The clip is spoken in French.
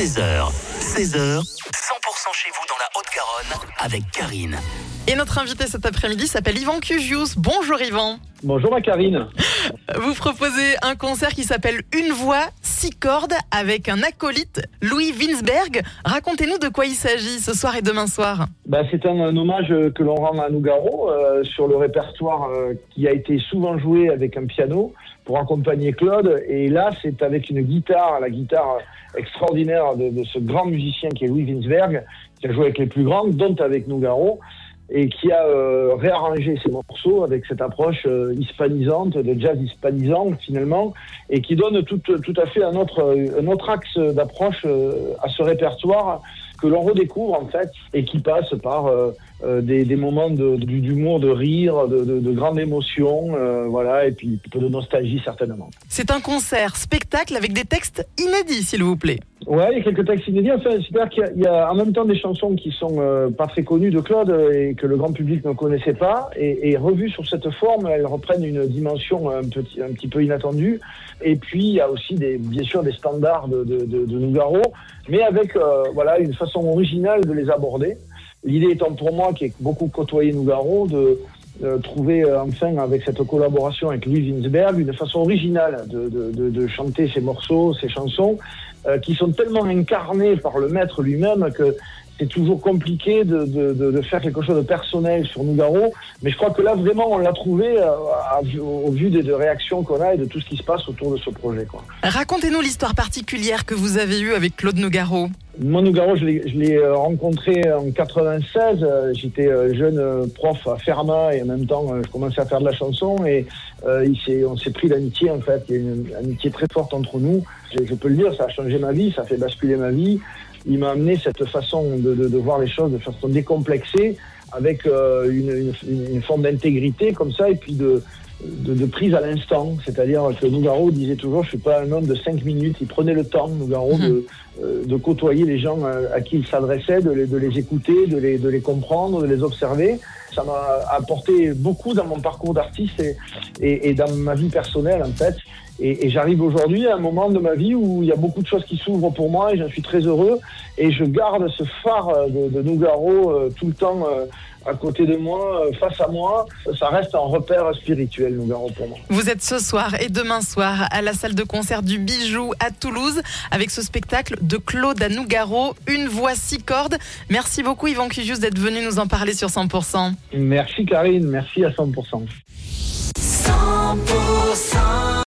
16h, 16h, 100% chez vous dans la Haute-Garonne avec Karine. Et notre invité cet après-midi s'appelle Yvan Cugius. Bonjour Yvan. Bonjour ma Karine. Vous proposez un concert qui s'appelle Une voix, six cordes avec un acolyte, Louis Winsberg. Racontez-nous de quoi il s'agit ce soir et demain soir. Bah, c'est un, hommage que l'on rend à Nougaro euh, sur le répertoire euh, qui a été souvent joué avec un piano pour accompagner Claude. Et là, c'est avec une guitare, la guitare extraordinaire de, de ce grand musicien qui est Louis Winsberg, qui a joué avec les plus grands, dont avec Nougaro et qui a euh, réarrangé ses morceaux avec cette approche euh, hispanisante, de jazz hispanisant finalement, et qui donne tout, tout à fait un autre, un autre axe d'approche euh, à ce répertoire que l'on redécouvre en fait, et qui passe par euh, euh, des, des, moments d'humour, de, de, rire, de, de, de grande émotion, euh, voilà, et puis un peu de nostalgie certainement. C'est un concert spectacle avec des textes inédits, s'il vous plaît. Ouais, il y a quelques textes inédits. Enfin, c'est-à-dire qu'il y, y, a en même temps des chansons qui sont euh, pas très connues de Claude et que le grand public ne connaissait pas. Et, et revues sur cette forme, elles reprennent une dimension un petit, un petit peu inattendue. Et puis, il y a aussi des, bien sûr des standards de, de, de, de Nougaro, mais avec euh, voilà une façon originale de les aborder. L'idée étant pour moi, qui est beaucoup côtoyé Nougaro, de euh, trouver euh, enfin avec cette collaboration avec Louis Winsberg une façon originale de, chanter ces morceaux, ces chansons, euh, qui sont tellement incarnées par le maître lui-même que c'est toujours compliqué de, faire quelque chose de personnel sur Nougaro. Mais je crois que là, vraiment, on l'a trouvé au vu des, des réactions qu'on a et de tout ce qui se passe autour de ce projet. Racontez-nous l'histoire particulière que vous avez eue avec Claude Nougaro. Mon Nougaro, je l'ai euh, rencontré en 96. Euh, j'étais jeune prof à Fermat et en même temps, je commençais à faire de la chanson et euh, on s'est pris d'amitié en fait. Il y a une, amitié très forte entre nous. Je, peux le dire, ça a changé ma vie, ça a fait basculer ma vie il m'a amené cette façon de, voir les choses de façon décomplexée, avec euh, une, une, forme d'intégrité comme ça, et puis de, de, de prise à l'instant. C'est-à-dire que Nougaro disait toujours, je suis pas un homme de cinq minutes. Il prenait le temps, Nougaro, mmh. de, euh, de côtoyer les gens à, à qui il s'adressait, de les, de les écouter, de les, de les comprendre, de les observer. Ça m'a apporté beaucoup dans mon parcours d'artiste et, et, et, dans ma vie personnelle, en fait. Et, et j'arrive aujourd'hui à un moment de ma vie où il y a beaucoup de choses qui s'ouvrent pour moi et j'en suis très heureux. Et je garde ce phare de, de Nougaro euh, tout le temps euh, à côté de moi, euh, face à moi. Ça reste un repère spirituel, Nougaro, pour moi. Vous êtes ce soir et demain soir à la salle de concert du Bijou à Toulouse avec ce spectacle de Claude à Nougaro, une voix six cordes. Merci beaucoup, Yvan Cugius, d'être venu nous en parler sur 100%. Merci, Karine. Merci à 100%. 100%